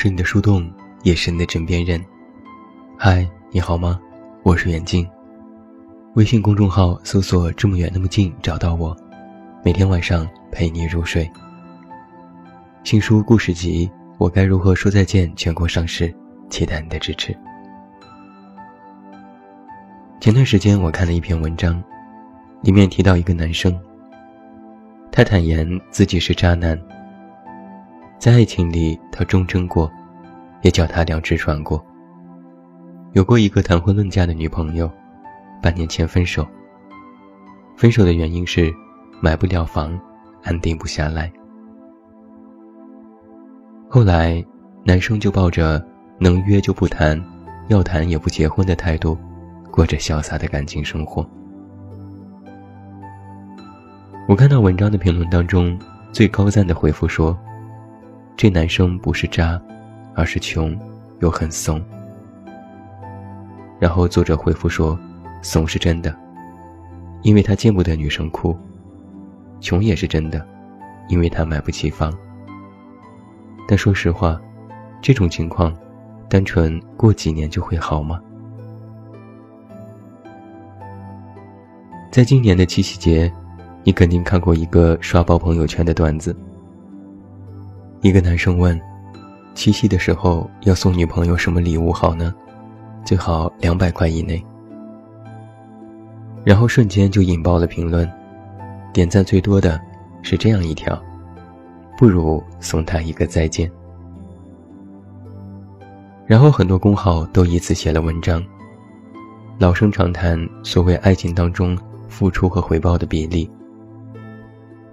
是你的树洞，也是你的枕边人。嗨，你好吗？我是远近。微信公众号搜索“这么远那么近”，找到我。每天晚上陪你入睡。新书故事集《我该如何说再见》全国上市，期待你的支持。前段时间我看了一篇文章，里面提到一个男生，他坦言自己是渣男。在爱情里，他忠贞过，也脚踏两只船过。有过一个谈婚论嫁的女朋友，半年前分手。分手的原因是买不了房，安定不下来。后来，男生就抱着能约就不谈，要谈也不结婚的态度，过着潇洒的感情生活。我看到文章的评论当中，最高赞的回复说。这男生不是渣，而是穷，又很怂。然后作者回复说：“怂是真的，因为他见不得女生哭；穷也是真的，因为他买不起房。但说实话，这种情况，单纯过几年就会好吗？”在今年的七夕节，你肯定看过一个刷爆朋友圈的段子。一个男生问：“七夕的时候要送女朋友什么礼物好呢？最好两百块以内。”然后瞬间就引爆了评论，点赞最多的是这样一条：“不如送她一个再见。”然后很多公号都以此写了文章，老生常谈所谓爱情当中付出和回报的比例，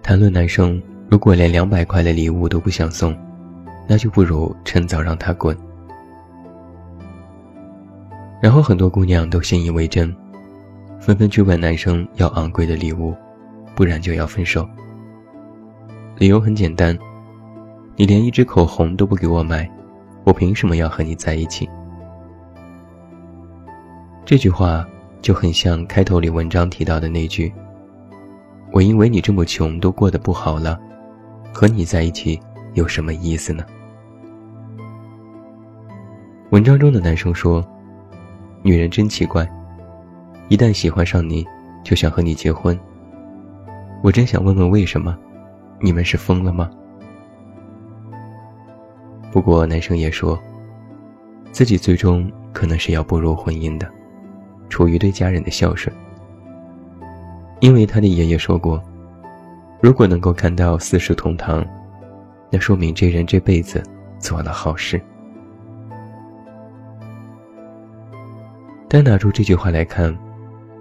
谈论男生。如果连两百块的礼物都不想送，那就不如趁早让他滚。然后很多姑娘都信以为真，纷纷去问男生要昂贵的礼物，不然就要分手。理由很简单，你连一支口红都不给我买，我凭什么要和你在一起？这句话就很像开头里文章提到的那句：“我因为你这么穷都过得不好了。”和你在一起有什么意思呢？文章中的男生说：“女人真奇怪，一旦喜欢上你，就想和你结婚。我真想问问为什么？你们是疯了吗？”不过男生也说，自己最终可能是要步入婚姻的，出于对家人的孝顺，因为他的爷爷说过。如果能够看到四世同堂，那说明这人这辈子做了好事。单拿出这句话来看，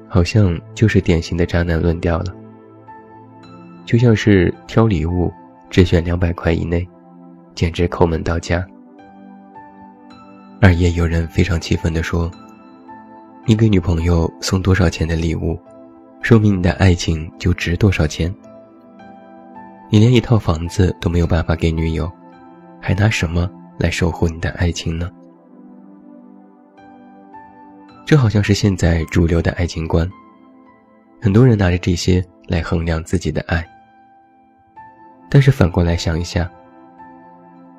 好像就是典型的渣男论调了。就像是挑礼物只选两百块以内，简直抠门到家。而也有人非常气愤地说：“你给女朋友送多少钱的礼物，说明你的爱情就值多少钱。”你连一套房子都没有办法给女友，还拿什么来守护你的爱情呢？这好像是现在主流的爱情观。很多人拿着这些来衡量自己的爱。但是反过来想一下，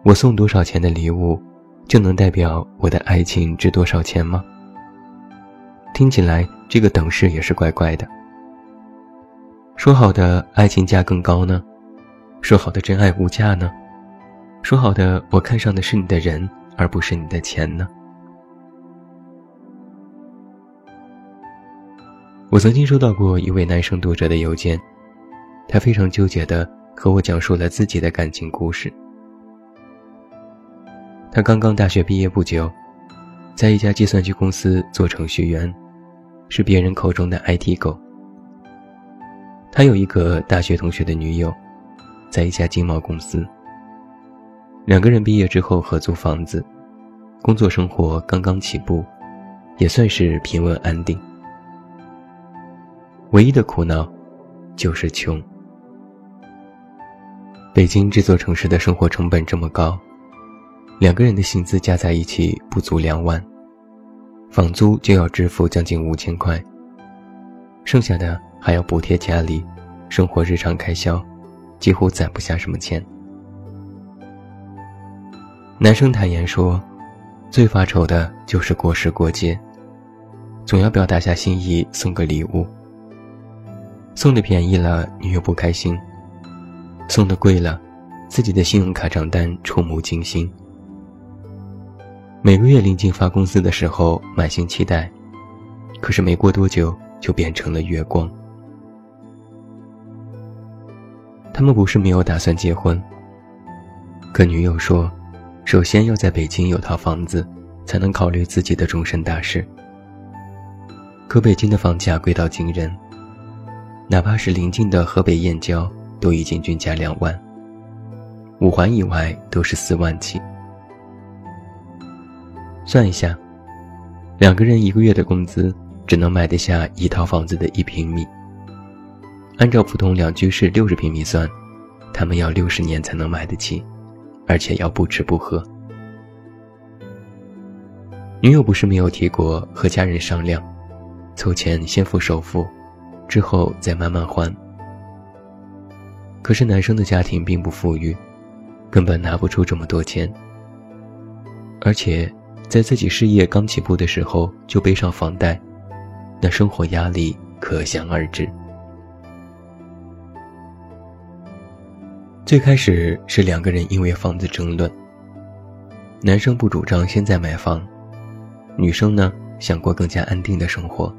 我送多少钱的礼物，就能代表我的爱情值多少钱吗？听起来这个等式也是怪怪的。说好的爱情价更高呢？说好的真爱无价呢？说好的我看上的是你的人，而不是你的钱呢？我曾经收到过一位男生读者的邮件，他非常纠结的和我讲述了自己的感情故事。他刚刚大学毕业不久，在一家计算机公司做程序员，是别人口中的 IT 狗。他有一个大学同学的女友。在一家经贸公司，两个人毕业之后合租房子，工作生活刚刚起步，也算是平稳安定。唯一的苦恼，就是穷。北京这座城市的生活成本这么高，两个人的薪资加在一起不足两万，房租就要支付将近五千块，剩下的还要补贴家里生活日常开销。几乎攒不下什么钱。男生坦言说，最发愁的就是过时过节，总要表达下心意送个礼物。送的便宜了，女友不开心；送的贵了，自己的信用卡账单触目惊心。每个月临近发工资的时候，满心期待，可是没过多久就变成了月光。他们不是没有打算结婚，可女友说，首先要在北京有套房子，才能考虑自己的终身大事。可北京的房价贵到惊人。哪怕是临近的河北燕郊，都已经均价两万。五环以外都是四万起。算一下，两个人一个月的工资只能买得下一套房子的一平米。按照普通两居室六十平米算，他们要六十年才能买得起，而且要不吃不喝。女友不是没有提过和家人商量，凑钱先付首付。之后再慢慢还。可是男生的家庭并不富裕，根本拿不出这么多钱。而且，在自己事业刚起步的时候就背上房贷，那生活压力可想而知。最开始是两个人因为房子争论，男生不主张现在买房，女生呢想过更加安定的生活。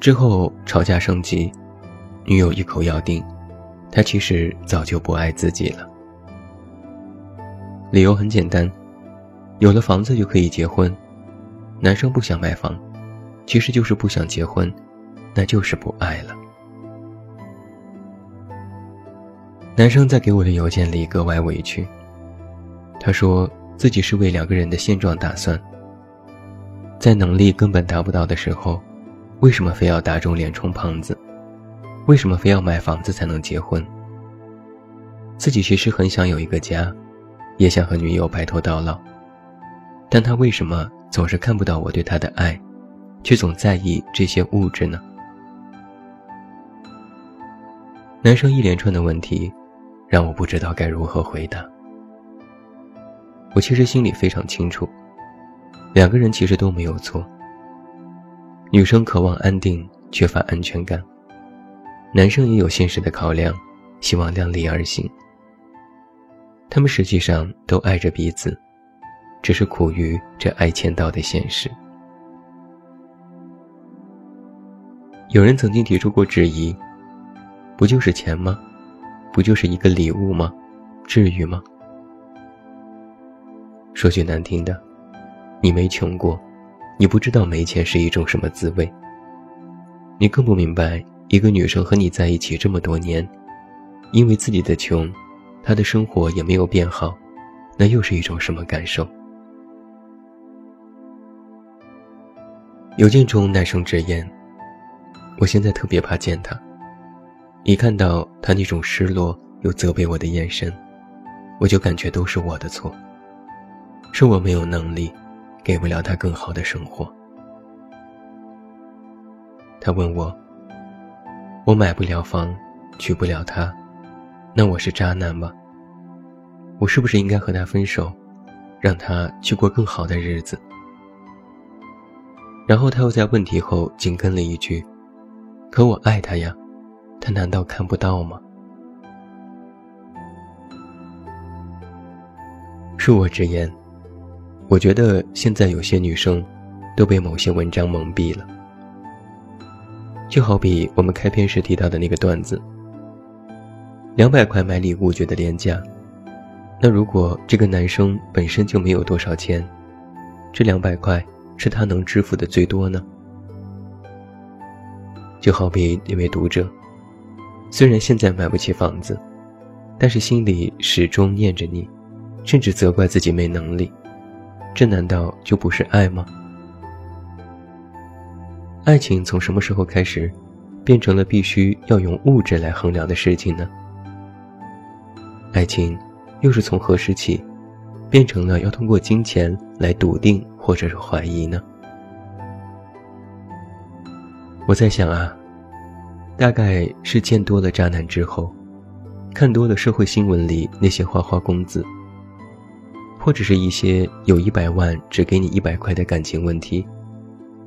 之后吵架升级，女友一口咬定，他其实早就不爱自己了。理由很简单，有了房子就可以结婚。男生不想买房，其实就是不想结婚，那就是不爱了。男生在给我的邮件里格外委屈，他说自己是为两个人的现状打算，在能力根本达不到的时候。为什么非要打肿脸充胖子？为什么非要买房子才能结婚？自己其实很想有一个家，也想和女友白头到老，但他为什么总是看不到我对他的爱，却总在意这些物质呢？男生一连串的问题，让我不知道该如何回答。我其实心里非常清楚，两个人其实都没有错。女生渴望安定，缺乏安全感；男生也有现实的考量，希望量力而行。他们实际上都爱着彼此，只是苦于这爱签到的现实。有人曾经提出过质疑：不就是钱吗？不就是一个礼物吗？至于吗？说句难听的，你没穷过。你不知道没钱是一种什么滋味，你更不明白一个女生和你在一起这么多年，因为自己的穷，她的生活也没有变好，那又是一种什么感受？邮件中男生直言：“我现在特别怕见他，一看到他那种失落又责备我的眼神，我就感觉都是我的错，是我没有能力。”给不了他更好的生活。他问我：“我买不了房，娶不了她，那我是渣男吗？我是不是应该和他分手，让他去过更好的日子？”然后他又在问题后紧跟了一句：“可我爱他呀，他难道看不到吗？”恕我直言。我觉得现在有些女生都被某些文章蒙蔽了，就好比我们开篇时提到的那个段子：两百块买礼物觉得廉价，那如果这个男生本身就没有多少钱，这两百块是他能支付的最多呢？就好比那位读者，虽然现在买不起房子，但是心里始终念着你，甚至责怪自己没能力。这难道就不是爱吗？爱情从什么时候开始，变成了必须要用物质来衡量的事情呢？爱情又是从何时起，变成了要通过金钱来笃定或者是怀疑呢？我在想啊，大概是见多了渣男之后，看多了社会新闻里那些花花公子。或者是一些有一百万只给你一百块的感情问题，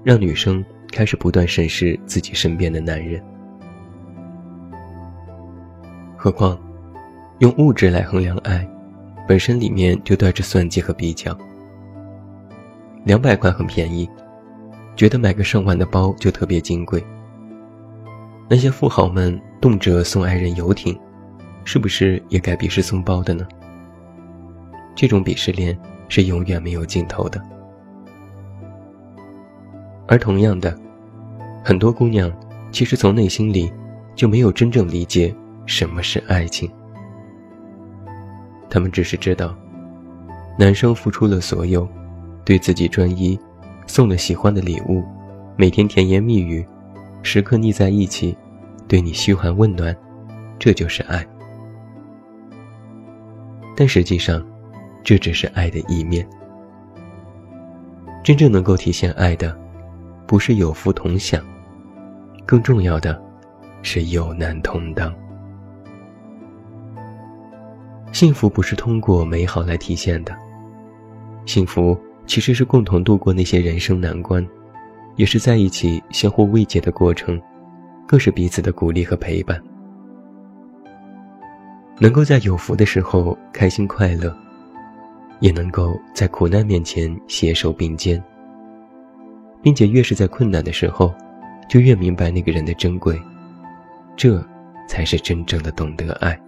让女生开始不断审视自己身边的男人。何况，用物质来衡量爱，本身里面就带着算计和比较。两百块很便宜，觉得买个上万的包就特别金贵。那些富豪们动辄送爱人游艇，是不是也该鄙视送包的呢？这种鄙视链是永远没有尽头的。而同样的，很多姑娘其实从内心里就没有真正理解什么是爱情。她们只是知道，男生付出了所有，对自己专一，送了喜欢的礼物，每天甜言蜜语，时刻腻在一起，对你嘘寒问暖，这就是爱。但实际上，这只是爱的一面。真正能够体现爱的，不是有福同享，更重要的，是有难同当。幸福不是通过美好来体现的，幸福其实是共同度过那些人生难关，也是在一起相互慰藉的过程，更是彼此的鼓励和陪伴。能够在有福的时候开心快乐。也能够在苦难面前携手并肩，并且越是在困难的时候，就越明白那个人的珍贵，这才是真正的懂得爱。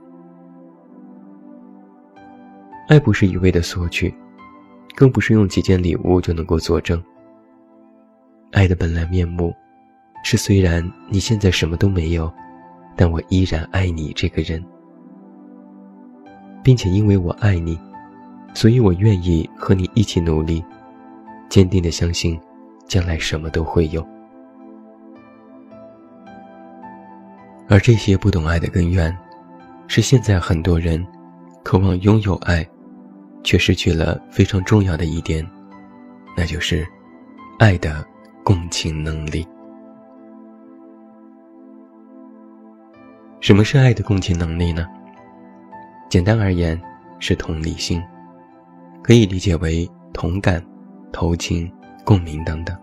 爱不是一味的索取，更不是用几件礼物就能够作证。爱的本来面目，是虽然你现在什么都没有，但我依然爱你这个人，并且因为我爱你。所以我愿意和你一起努力，坚定的相信，将来什么都会有。而这些不懂爱的根源，是现在很多人渴望拥有爱，却失去了非常重要的一点，那就是爱的共情能力。什么是爱的共情能力呢？简单而言，是同理心。可以理解为同感、同情、共鸣等等。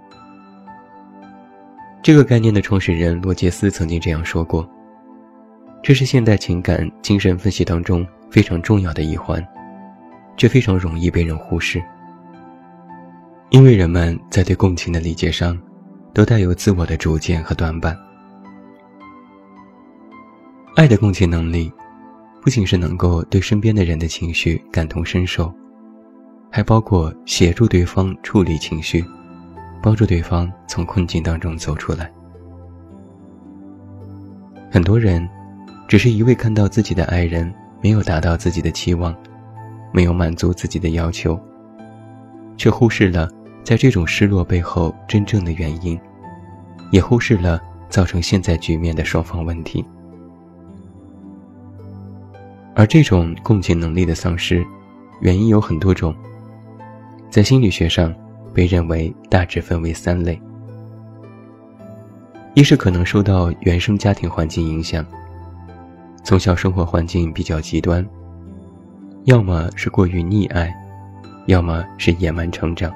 这个概念的创始人罗杰斯曾经这样说过：“这是现代情感精神分析当中非常重要的一环，却非常容易被人忽视。因为人们在对共情的理解上，都带有自我的主见和短板。爱的共情能力，不仅是能够对身边的人的情绪感同身受。”还包括协助对方处理情绪，帮助对方从困境当中走出来。很多人，只是一味看到自己的爱人没有达到自己的期望，没有满足自己的要求，却忽视了在这种失落背后真正的原因，也忽视了造成现在局面的双方问题。而这种共情能力的丧失，原因有很多种。在心理学上，被认为大致分为三类：一是可能受到原生家庭环境影响，从小生活环境比较极端，要么是过于溺爱，要么是野蛮成长，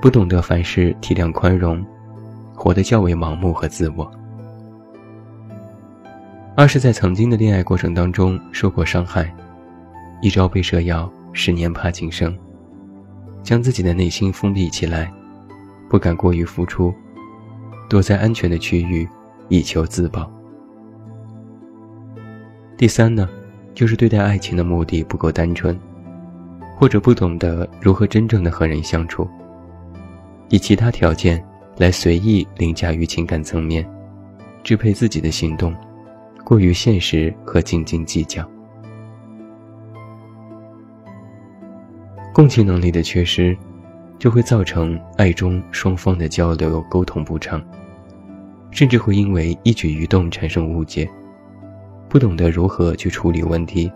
不懂得凡事体谅宽容，活得较为盲目和自我；二是在曾经的恋爱过程当中受过伤害，一朝被蛇咬，十年怕井绳。将自己的内心封闭起来，不敢过于付出，躲在安全的区域，以求自保。第三呢，就是对待爱情的目的不够单纯，或者不懂得如何真正的和人相处，以其他条件来随意凌驾于情感层面，支配自己的行动，过于现实和斤斤计较。共情能力的缺失，就会造成爱中双方的交流沟通不畅，甚至会因为一举一动产生误解，不懂得如何去处理问题，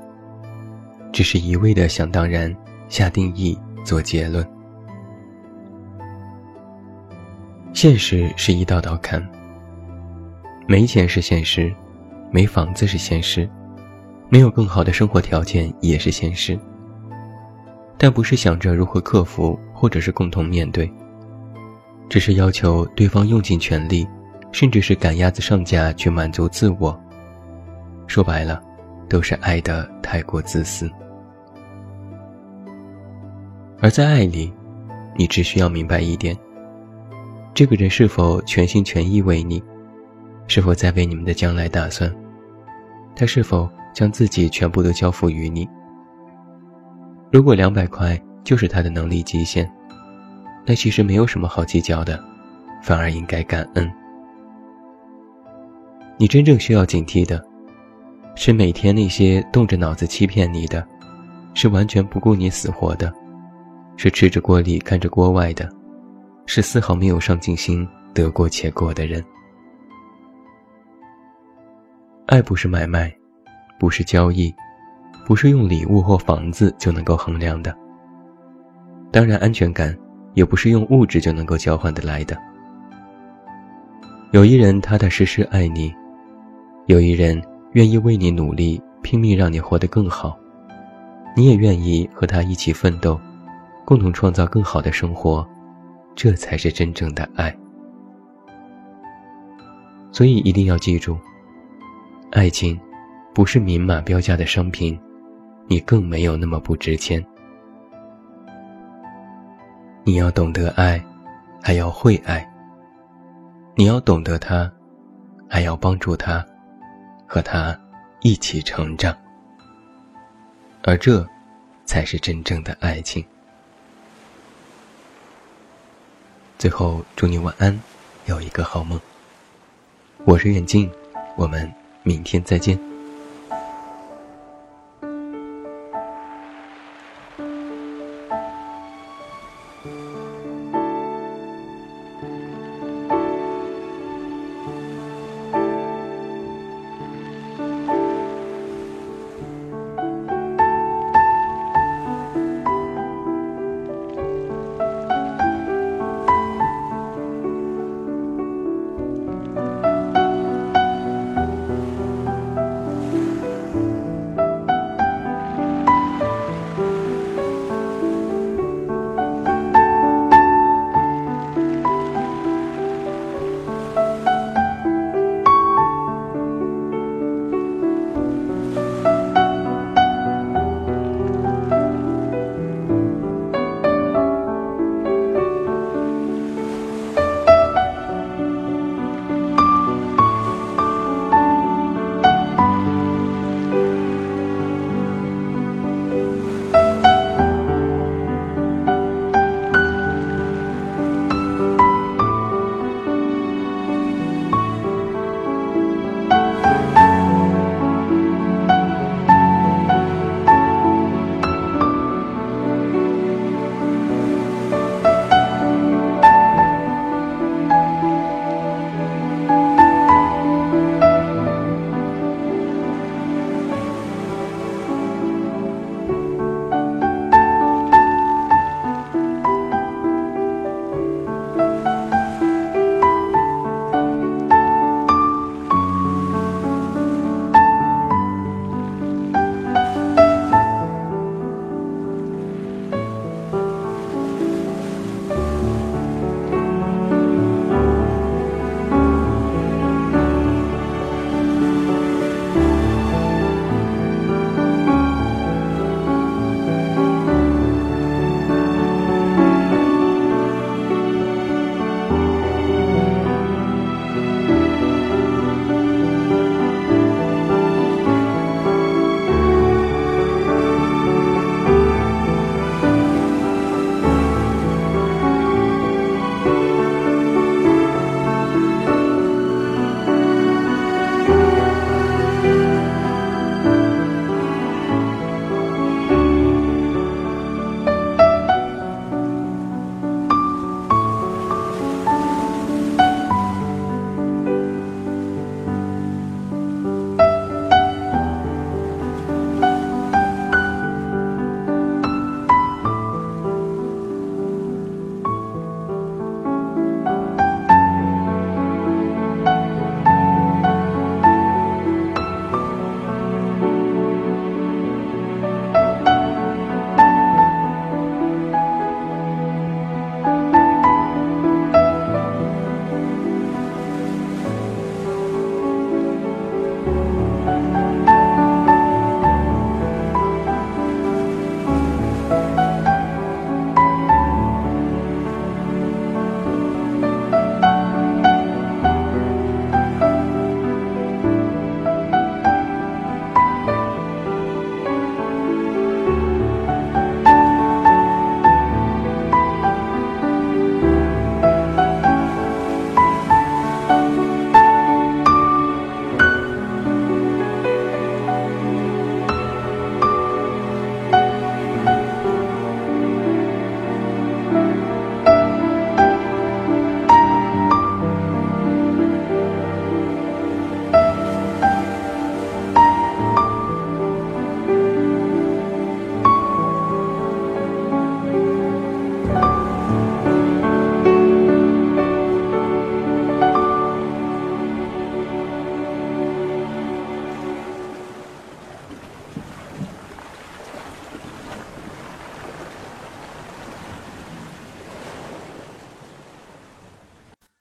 只是一味的想当然、下定义、做结论。现实是一道道坎，没钱是现实，没房子是现实，没有更好的生活条件也是现实。但不是想着如何克服，或者是共同面对，只是要求对方用尽全力，甚至是赶鸭子上架去满足自我。说白了，都是爱的太过自私。而在爱里，你只需要明白一点：这个人是否全心全意为你，是否在为你们的将来打算，他是否将自己全部都交付于你。如果两百块就是他的能力极限，那其实没有什么好计较的，反而应该感恩。你真正需要警惕的，是每天那些动着脑子欺骗你的，是完全不顾你死活的。是吃着锅里看着锅外的，是丝毫没有上进心、得过且过的人。爱不是买卖，不是交易，不是用礼物或房子就能够衡量的。当然，安全感也不是用物质就能够交换得来的。有一人踏踏实实爱你，有一人愿意为你努力，拼命让你活得更好，你也愿意和他一起奋斗。共同创造更好的生活，这才是真正的爱。所以一定要记住，爱情不是明码标价的商品，你更没有那么不值钱。你要懂得爱，还要会爱。你要懂得他，还要帮助他，和他一起成长。而这，才是真正的爱情。最后，祝你晚安，有一个好梦。我是远近，我们明天再见。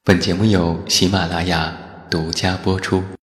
本节目由喜马拉雅独家播出。